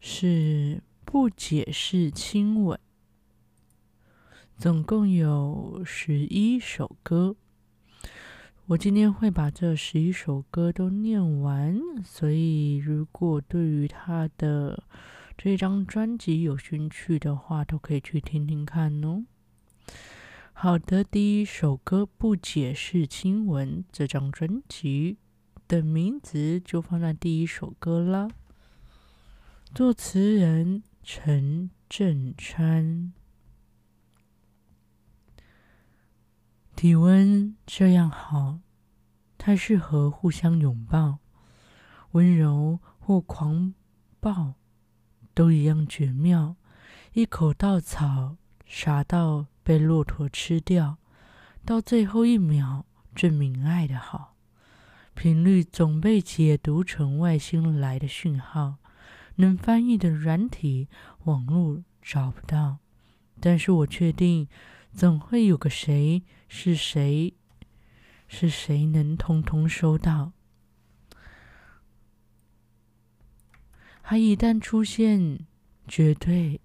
是不解释亲吻，总共有十一首歌。我今天会把这十一首歌都念完，所以如果对于他的这张专辑有兴趣的话，都可以去听听看哦。好的，第一首歌《不解释亲吻》这张专辑的名字就放在第一首歌了。作词人陈镇川，体温这样好，太适合互相拥抱，温柔或狂暴都一样绝妙。一口稻草傻到被骆驼吃掉，到最后一秒证明爱的好，频率总被解读成外星来的讯号。能翻译的软体，网络找不到，但是我确定，总会有个谁是谁，是谁能通通收到。他一旦出现，绝对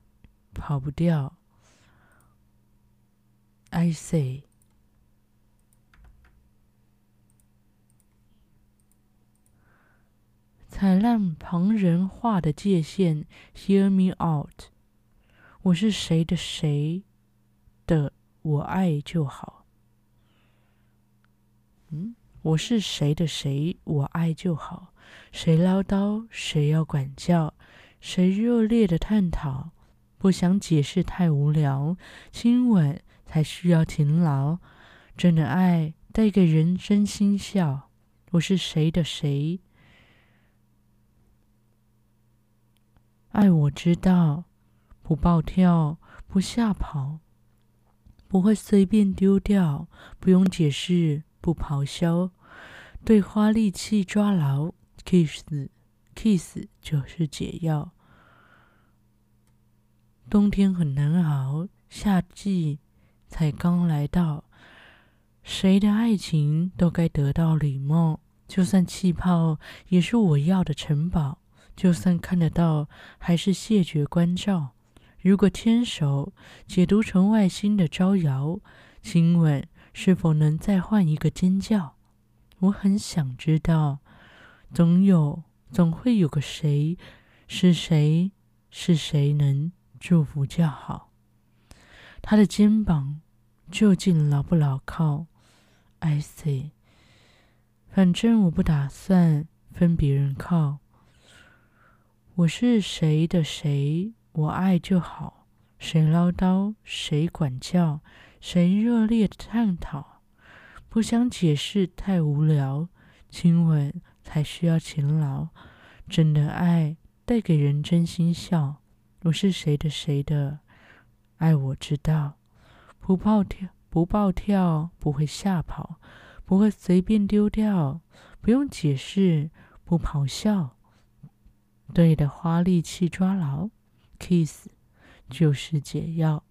跑不掉。I say。踩烂旁人画的界限，Hear me out。我是谁的谁的，我爱就好。嗯，我是谁的谁，我爱就好。谁唠叨，谁要管教，谁热烈的探讨，不想解释太无聊。亲吻才需要勤劳，真的爱带给人真心笑。我是谁的谁。爱我知道，不暴跳，不吓跑，不会随便丢掉，不用解释，不咆哮，对花力气抓牢，kiss，kiss 就是解药。冬天很难熬，夏季才刚来到，谁的爱情都该得到礼貌，就算气泡也是我要的城堡。就算看得到，还是谢绝关照。如果牵手解读成外星的招摇，亲吻是否能再换一个尖叫？我很想知道，总有，总会有个谁，是谁，是谁能祝福叫好？他的肩膀究竟牢不牢靠？I see，反正我不打算分别人靠。我是谁的谁，我爱就好。谁唠叨，谁管教，谁热烈探讨，不想解释太无聊。亲吻才需要勤劳，真的爱带给人真心笑。我是谁的谁的，爱我知道。不暴跳，不暴跳，不会吓跑，不会随便丢掉，不用解释，不咆哮。对的花力气抓牢，kiss 就是解药。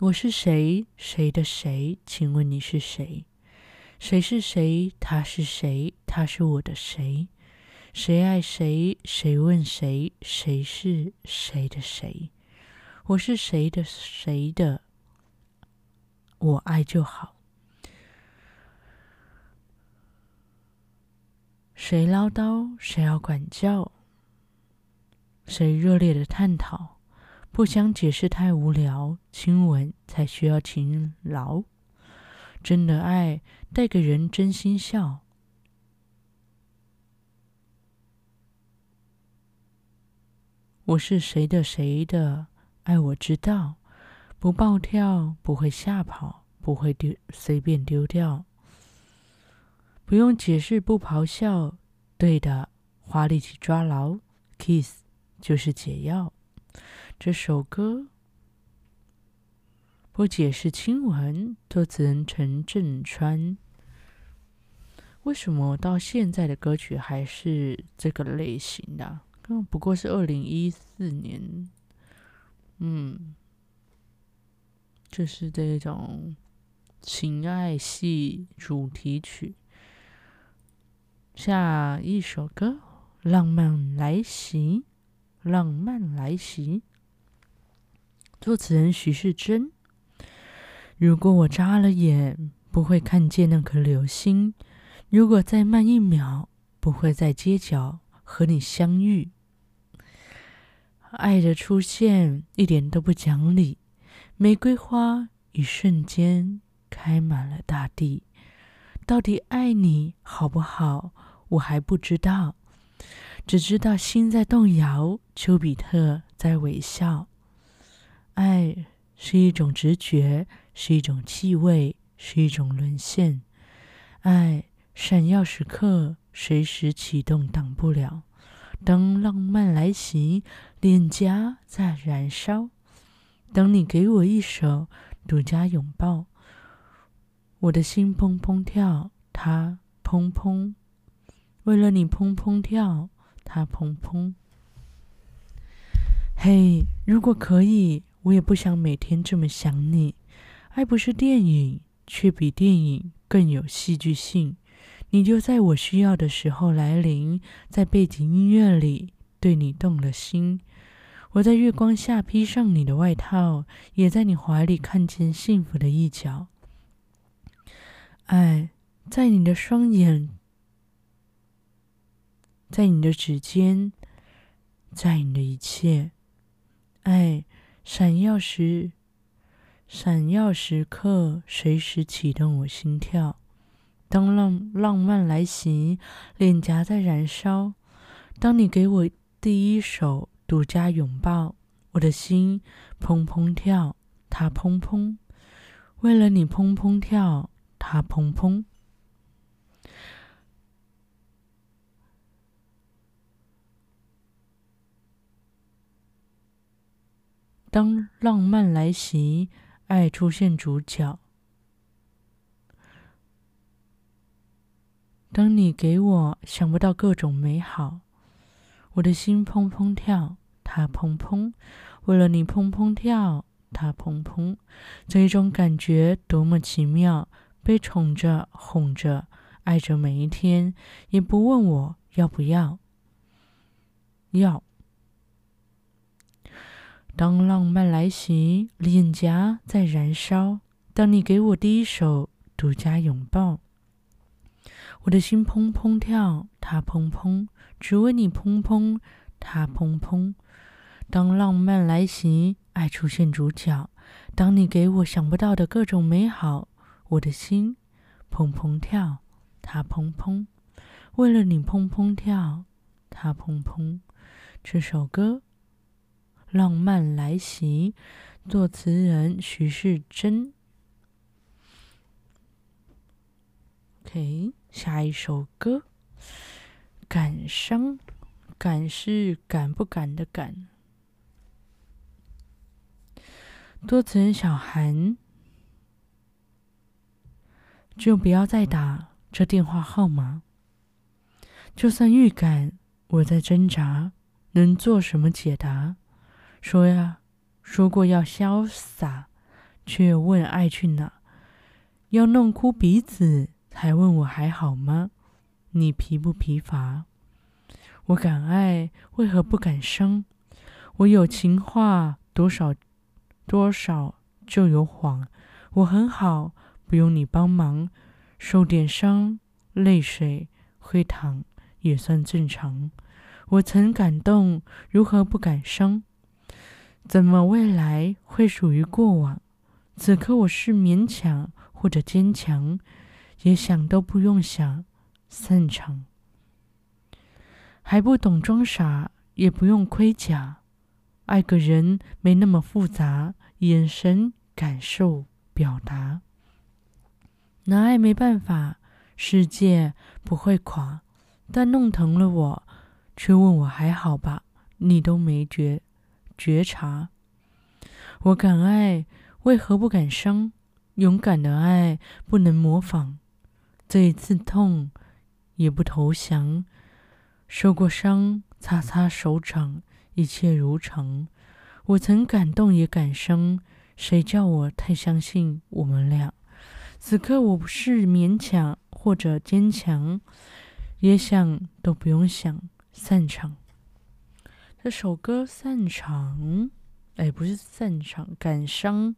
我是谁？谁的谁？请问你是谁？谁是谁？他是谁？他是我的谁？谁爱谁？谁问谁？谁是谁的谁？我是谁的谁的？我爱就好。谁唠叨，谁要管教？谁热烈的探讨？不想解释太无聊，亲吻才需要勤劳。真的爱带给人真心笑。我是谁的谁的？爱我知道，不暴跳，不会吓跑，不会丢，随便丢掉。不用解释，不咆哮，对的，花力气抓牢，Kiss 就是解药。这首歌不解释亲吻，作词人陈镇川。为什么到现在的歌曲还是这个类型的？嗯，不过是二零一四年，嗯，就是这种情爱戏主题曲。下一首歌《浪漫来袭》，浪漫来袭，作词人许世珍。如果我眨了眼，不会看见那颗流星。如果再慢一秒，不会在街角和你相遇。爱的出现一点都不讲理，玫瑰花一瞬间开满了大地。到底爱你好不好？我还不知道，只知道心在动摇，丘比特在微笑。爱是一种直觉，是一种气味，是一种沦陷。爱。闪耀时刻，随时启动，挡不了。当浪漫来袭，脸颊在燃烧。当你给我一手独家拥抱，我的心砰砰跳，它砰砰。为了你砰砰跳，它砰砰。嘿，如果可以，我也不想每天这么想你。爱不是电影，却比电影更有戏剧性。你就在我需要的时候来临，在背景音乐里对你动了心。我在月光下披上你的外套，也在你怀里看见幸福的一角。爱在你的双眼，在你的指尖，在你的一切。爱闪耀时，闪耀时刻，随时启动我心跳。当浪浪漫来袭，脸颊在燃烧。当你给我第一手独家拥抱，我的心砰砰跳，它砰砰。为了你砰砰跳，它砰砰。当浪漫来袭，爱出现主角。当你给我想不到各种美好，我的心砰砰跳，它砰砰。为了你砰砰跳，它砰砰。这一种感觉多么奇妙，被宠着、哄着，爱着每一天，也不问我要不要。要。当浪漫来袭，脸颊在燃烧。当你给我第一手独家拥抱。我的心砰砰跳，它砰砰，只为你砰砰，它砰砰。当浪漫来袭，爱出现主角。当你给我想不到的各种美好，我的心砰砰跳，它砰砰。为了你砰砰跳，它砰砰。这首歌《浪漫来袭》，作词人徐世珍。OK。下一首歌，《感伤》，感是敢不敢的敢。作词人小韩，就不要再打这电话号码。就算预感我在挣扎，能做什么解答？说呀，说过要潇洒，却问爱去哪？要弄哭鼻子。还问我还好吗？你疲不疲乏？我敢爱，为何不敢伤？我有情话，多少多少就有谎。我很好，不用你帮忙，受点伤，泪水会淌也算正常。我曾感动，如何不感伤？怎么未来会属于过往？此刻我是勉强或者坚强。也想都不用想，散场。还不懂装傻，也不用盔甲。爱个人没那么复杂，眼神、感受、表达。拿爱没办法，世界不会垮。但弄疼了我，却问我还好吧？你都没觉觉察。我敢爱，为何不敢伤？勇敢的爱不能模仿，这一次痛也不投降。受过伤，擦擦手掌，一切如常。我曾感动也感伤，谁叫我太相信我们俩？此刻我不是勉强或者坚强，也想都不用想，散场。这首歌散场，哎，不是散场，感伤。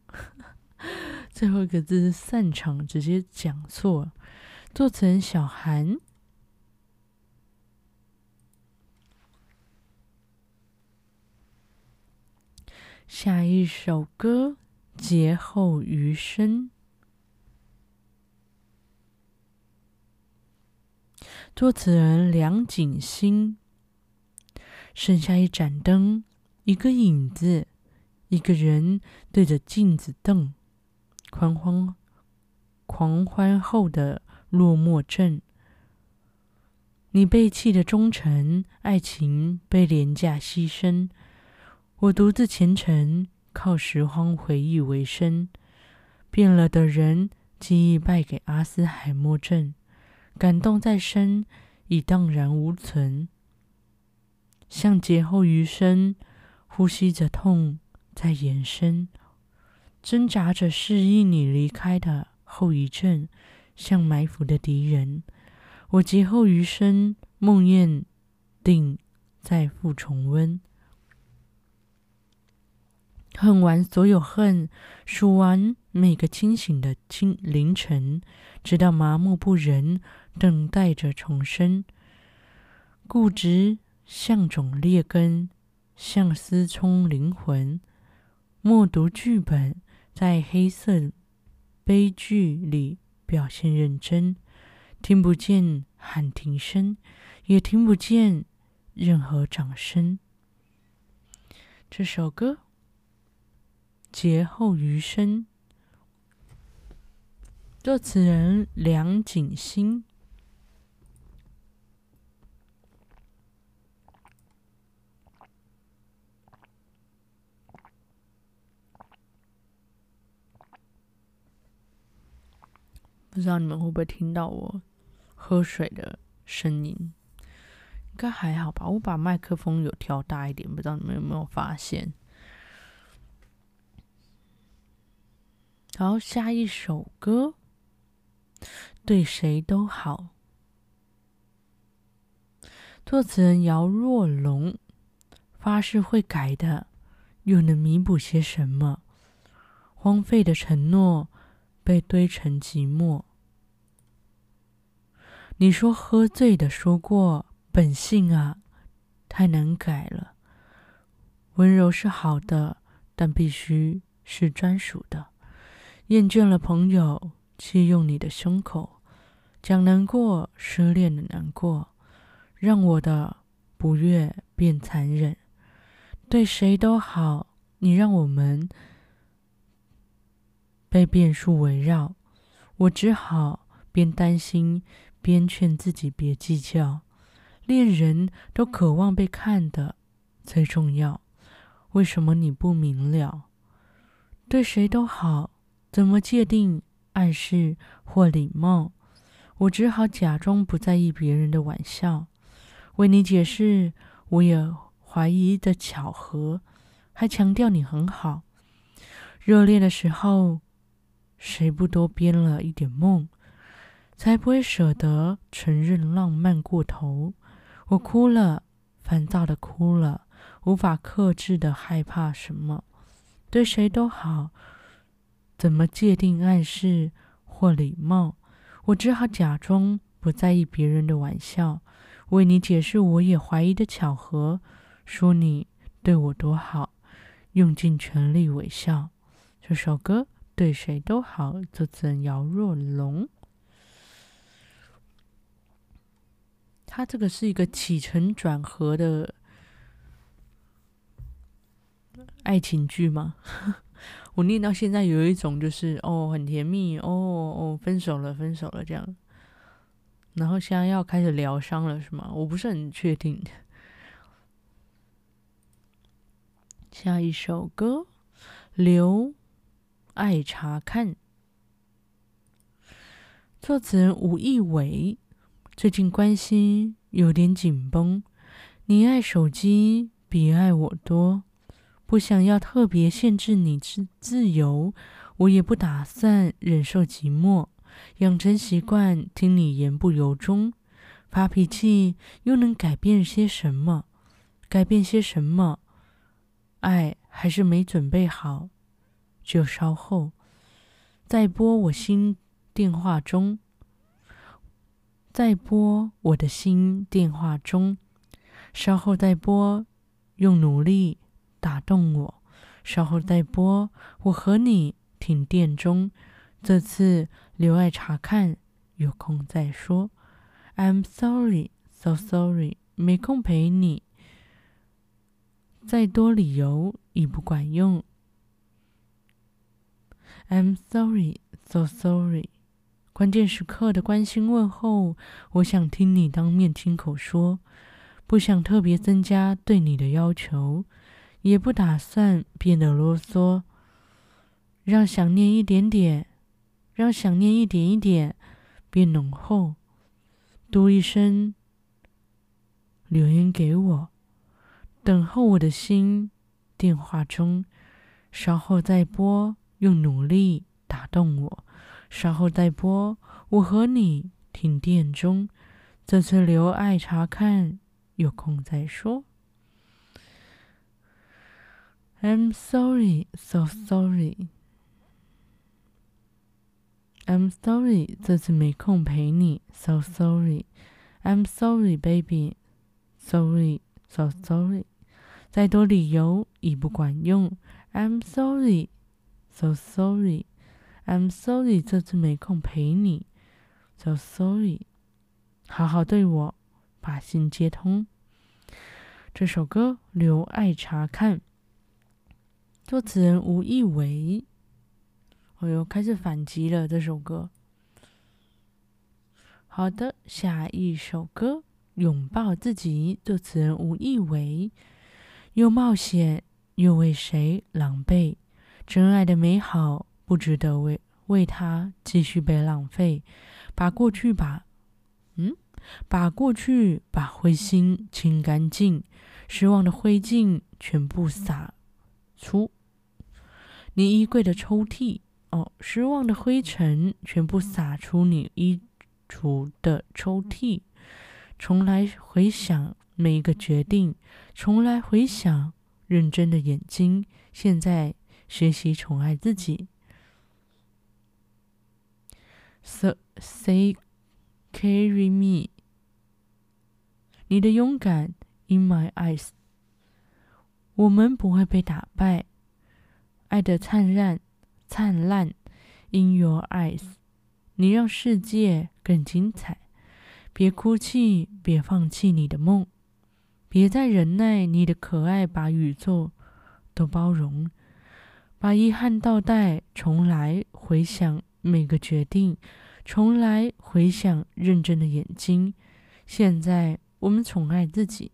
最后一个字是散场，直接讲错。作词人小韩。下一首歌《劫后余生》，作词人梁锦星。剩下一盏灯，一个影子，一个人对着镜子瞪。狂欢，狂欢后的落寞镇。你背弃的忠诚，爱情被廉价牺牲。我独自虔诚，靠拾荒回忆为生。变了的人，记忆败给阿斯海默症。感动再深，已荡然无存。像劫后余生，呼吸着痛在延伸。挣扎着适应你离开的后遗症，像埋伏的敌人。我劫后余生，梦魇定再复重温。恨完所有恨，数完每个清醒的清凌晨，直到麻木不仁，等待着重生。固执像种劣根，像思聪灵魂。默读剧本。在黑色悲剧里表现认真，听不见喊停声，也听不见任何掌声。这首歌《劫后余生》，作词人梁锦星。不知道你们会不会听到我喝水的声音？应该还好吧。我把麦克风有调大一点，不知道你们有没有发现？好，下一首歌，对谁都好。作词人姚若龙，发誓会改的，又能弥补些什么？荒废的承诺。被堆成寂寞。你说喝醉的说过本性啊，太难改了。温柔是好的，但必须是专属的。厌倦了朋友，借用你的胸口，讲难过，失恋的难过，让我的不悦变残忍。对谁都好，你让我们。被变数围绕，我只好边担心边劝自己别计较。恋人都渴望被看的最重要，为什么你不明了？对谁都好，怎么界定暗示或礼貌？我只好假装不在意别人的玩笑，为你解释我也怀疑的巧合，还强调你很好。热恋的时候。谁不多编了一点梦，才不会舍得承认浪漫过头？我哭了，烦躁的哭了，无法克制的害怕什么？对谁都好，怎么界定暗示或礼貌？我只好假装不在意别人的玩笑，为你解释我也怀疑的巧合，说你对我多好，用尽全力微笑。这首歌。对谁都好，作词人姚若龙。他这个是一个起承转合的爱情剧吗？我念到现在有一种就是哦，很甜蜜哦哦，分手了，分手了这样。然后现在要开始疗伤了是吗？我不是很确定。下一首歌，刘爱查看，作词人吴亦伟。最近关系有点紧绷，你爱手机比爱我多，不想要特别限制你自自由，我也不打算忍受寂寞，养成习惯听你言不由衷，发脾气又能改变些什么？改变些什么？爱还是没准备好，就稍后再拨我心电话中。再拨我的心电话中，稍后再拨，用努力打动我。稍后再拨，我和你停电中。这次留爱查看，有空再说。I'm sorry, so sorry，没空陪你。再多理由已不管用。I'm sorry, so sorry。关键时刻的关心问候，我想听你当面亲口说，不想特别增加对你的要求，也不打算变得啰嗦，让想念一点点，让想念一点一点变浓厚。读一声留言给我，等候我的心电话中，稍后再拨，用努力打动我。稍后再拨，我和你停电中。这次留爱查看，有空再说。I'm sorry, so sorry. I'm sorry，这次没空陪你。So sorry. I'm sorry, baby. Sorry, so sorry. 再多理由已不管用。I'm sorry, so sorry. I'm sorry，这次没空陪你。So sorry，好好对我，把心接通。这首歌留爱查看，作词人吴亦伟。哦哟，开始反击了这首歌。好的，下一首歌拥抱自己，作词人吴亦伟。又冒险，又为谁狼狈？真爱的美好。不值得为为他继续被浪费，把过去把，嗯，把过去把灰心清干净，失望的灰烬全部洒出你衣柜的抽屉。哦，失望的灰尘全部洒出你衣橱的抽屉。重来回想每一个决定，重来回想认真的眼睛。现在学习宠爱自己。So say, carry me。你的勇敢，in my eyes。我们不会被打败。爱的灿烂，灿烂，in your eyes。你让世界更精彩。别哭泣，别放弃你的梦。别再忍耐，你的可爱把宇宙都包容。把遗憾倒带，重来，回想。每个决定，重来回想认真的眼睛。现在我们宠爱自己。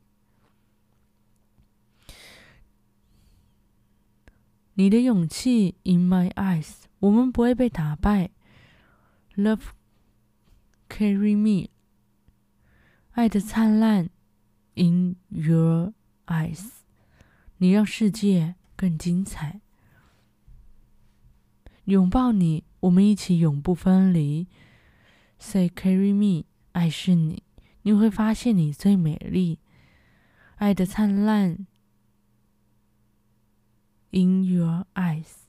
你的勇气，In my eyes，我们不会被打败。Love carry me，爱的灿烂，In your eyes，你让世界更精彩。拥抱你。我们一起永不分离。Say carry me，爱是你，你会发现你最美丽，爱的灿烂。In your eyes，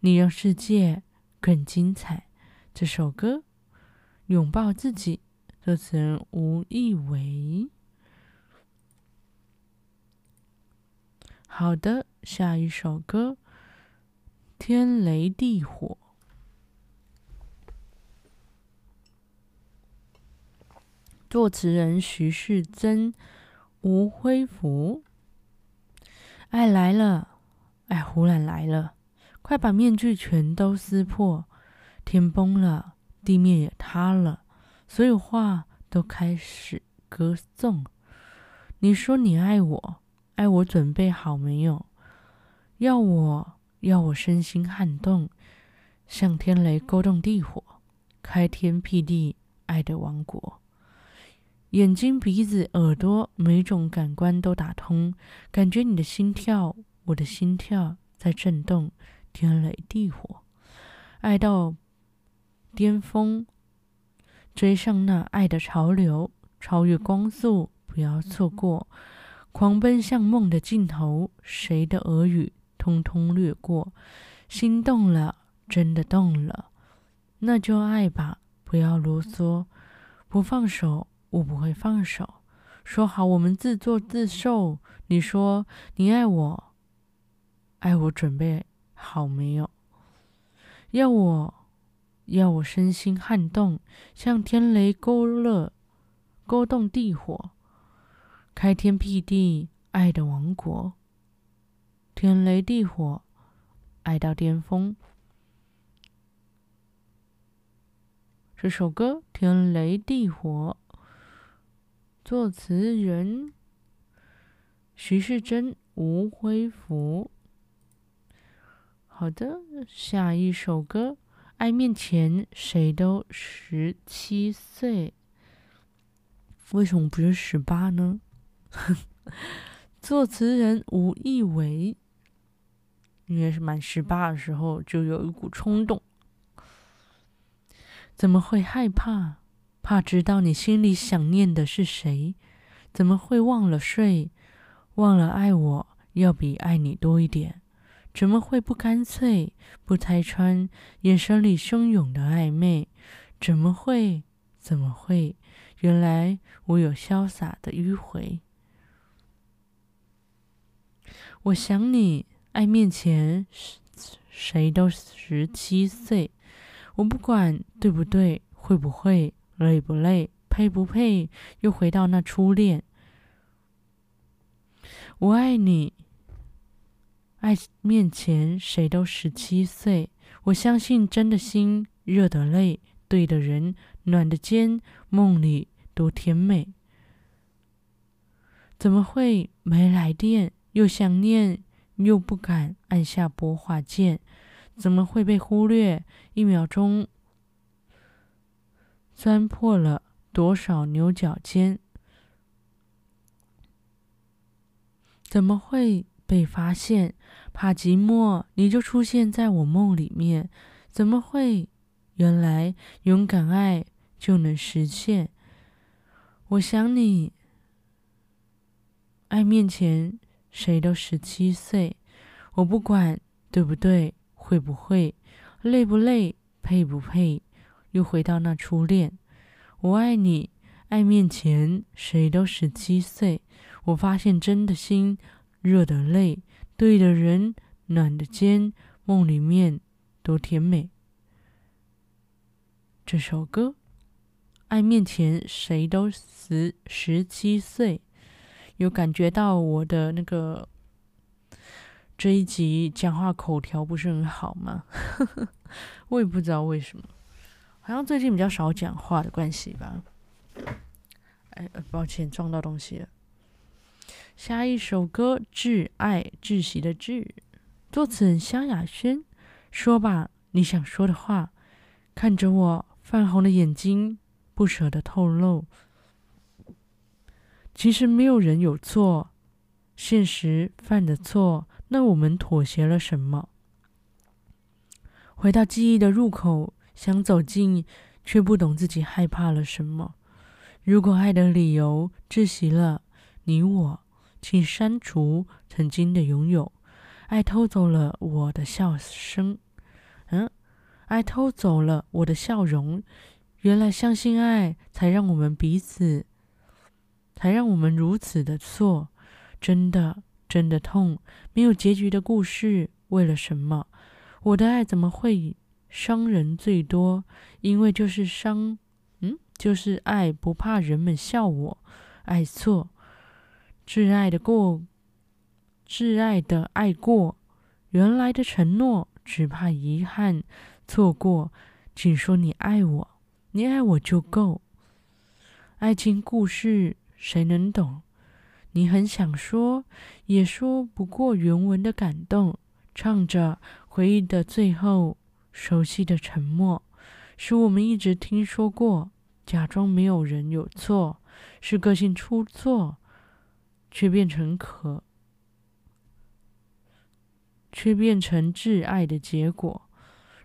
你让世界更精彩。这首歌《拥抱自己》，作词人吴亦维。好的，下一首歌《天雷地火》。作词人徐世珍、吴辉福。爱来了，爱忽然来了，快把面具全都撕破。天崩了，地面也塌了，所有话都开始歌颂。你说你爱我，爱我准备好没有？要我要我身心撼动，像天雷勾动地火，开天辟地，爱的王国。眼睛、鼻子、耳朵，每种感官都打通，感觉你的心跳，我的心跳在震动，天雷地火，爱到巅峰，追上那爱的潮流，超越光速，不要错过，狂奔向梦的尽头，谁的耳语？通通掠过，心动了，真的动了，那就爱吧，不要啰嗦，不放手，我不会放手。说好我们自作自受，你说你爱我，爱我准备好没有？要我，要我身心撼动，像天雷勾勒，勾动地火，开天辟地，爱的王国。天雷地火，爱到巅峰。这首歌《天雷地火》，作词人徐世珍、吴辉福。好的，下一首歌《爱面前谁都十七岁》，为什么不是十八呢？作词人吴亦伟。应该是满十八的时候，就有一股冲动。怎么会害怕？怕知道你心里想念的是谁？怎么会忘了睡？忘了爱我要比爱你多一点？怎么会不干脆？不拆穿眼神里汹涌的暧昧？怎么会？怎么会？原来我有潇洒的迂回。我想你。爱面前，谁都十七岁。我不管对不对，会不会，累不累，配不配，又回到那初恋。我爱你。爱面前，谁都十七岁。我相信真的心，热的泪，对的人，暖的肩，梦里多甜美。怎么会没来电，又想念？又不敢按下拨话键，怎么会被忽略？一秒钟钻破了多少牛角尖？怎么会被发现？怕寂寞，你就出现在我梦里面。怎么会？原来勇敢爱就能实现。我想你，爱面前。谁都十七岁，我不管对不对，会不会，累不累，配不配，又回到那初恋。我爱你，爱面前谁都十七岁。我发现真的心，热的泪，对的人，暖的肩，梦里面多甜美。这首歌，爱面前谁都十十七岁。有感觉到我的那个这一集讲话口条不是很好吗？我也不知道为什么，好像最近比较少讲话的关系吧。哎，抱歉，撞到东西了。下一首歌《挚爱》，窒息的挚，作词人萧亚轩。说吧，你想说的话。看着我泛红的眼睛，不舍得透露。其实没有人有错，现实犯的错，那我们妥协了什么？回到记忆的入口，想走近，却不懂自己害怕了什么。如果爱的理由窒息了你我，请删除曾经的拥有。爱偷走了我的笑声，嗯，爱偷走了我的笑容。原来相信爱，才让我们彼此。才让我们如此的错，真的真的痛，没有结局的故事，为了什么？我的爱怎么会伤人最多？因为就是伤，嗯，就是爱不怕人们笑我爱错，挚爱的过，挚爱的爱过，原来的承诺只怕遗憾错过。请说你爱我，你爱我就够。爱情故事。谁能懂？你很想说，也说不过原文的感动。唱着回忆的最后，熟悉的沉默，是我们一直听说过，假装没有人有错，是个性出错，却变成可，却变成挚爱的结果。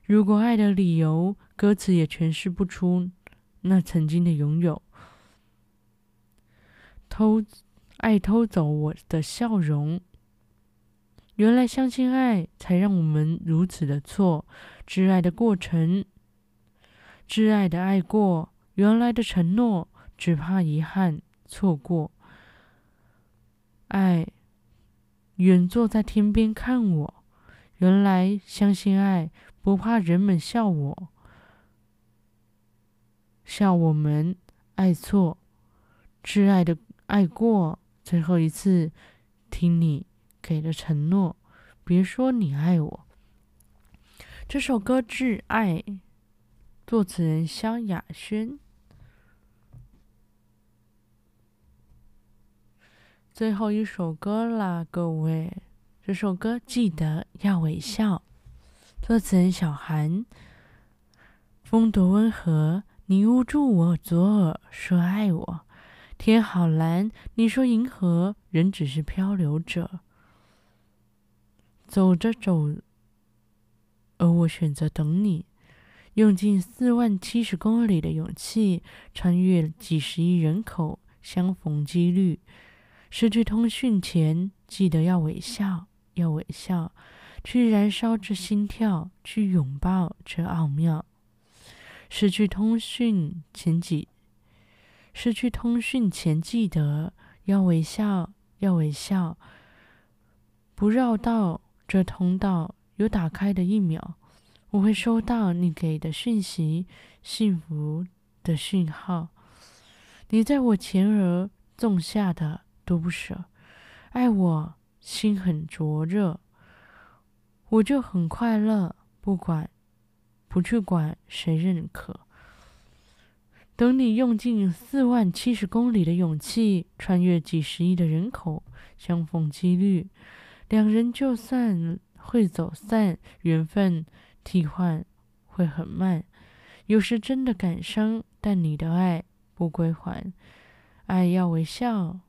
如果爱的理由，歌词也诠释不出，那曾经的拥有，偷爱偷走我的笑容。原来相信爱，才让我们如此的错。挚爱的过程，挚爱的爱过，原来的承诺，只怕遗憾错过。爱，远坐在天边看我，原来相信爱，不怕人们笑我，笑我们爱错。挚爱的爱过，最后一次听你。给的承诺，别说你爱我。这首歌《挚爱》，作词人萧亚轩。最后一首歌啦，各位，这首歌记得要微笑。作词人小韩。风多温和，你捂住我左耳，说爱我。天好蓝，你说银河，人只是漂流者。走着走，而我选择等你，用尽四万七十公里的勇气，穿越几十亿人口，相逢几率。失去通讯前，记得要微笑，要微笑，去燃烧这心跳，去拥抱这奥妙。失去通讯前几，失去通讯前记得要微笑，要微笑，不绕道。这通道有打开的一秒，我会收到你给的讯息，幸福的讯号。你在我前额种下的都不舍，爱我心很灼热，我就很快乐，不管不去管谁认可。等你用尽四万七十公里的勇气，穿越几十亿的人口，相逢几率。两人就算会走散，缘分替换会很慢，有时真的感伤，但你的爱不归还，爱要微笑，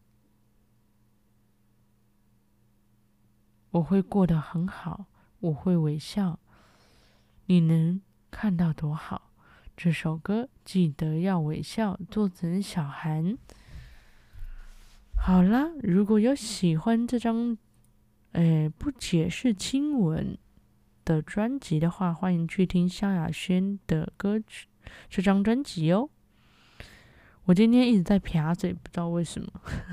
我会过得很好，我会微笑，你能看到多好？这首歌记得要微笑，作者小韩。好啦，如果有喜欢这张。哎，不解释亲吻的专辑的话，欢迎去听萧亚轩的歌曲这张专辑哦。我今天一直在撇嘴，不知道为什么，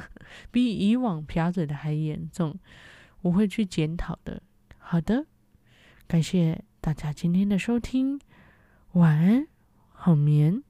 比以往撇嘴的还严重，我会去检讨的。好的，感谢大家今天的收听，晚安，好眠。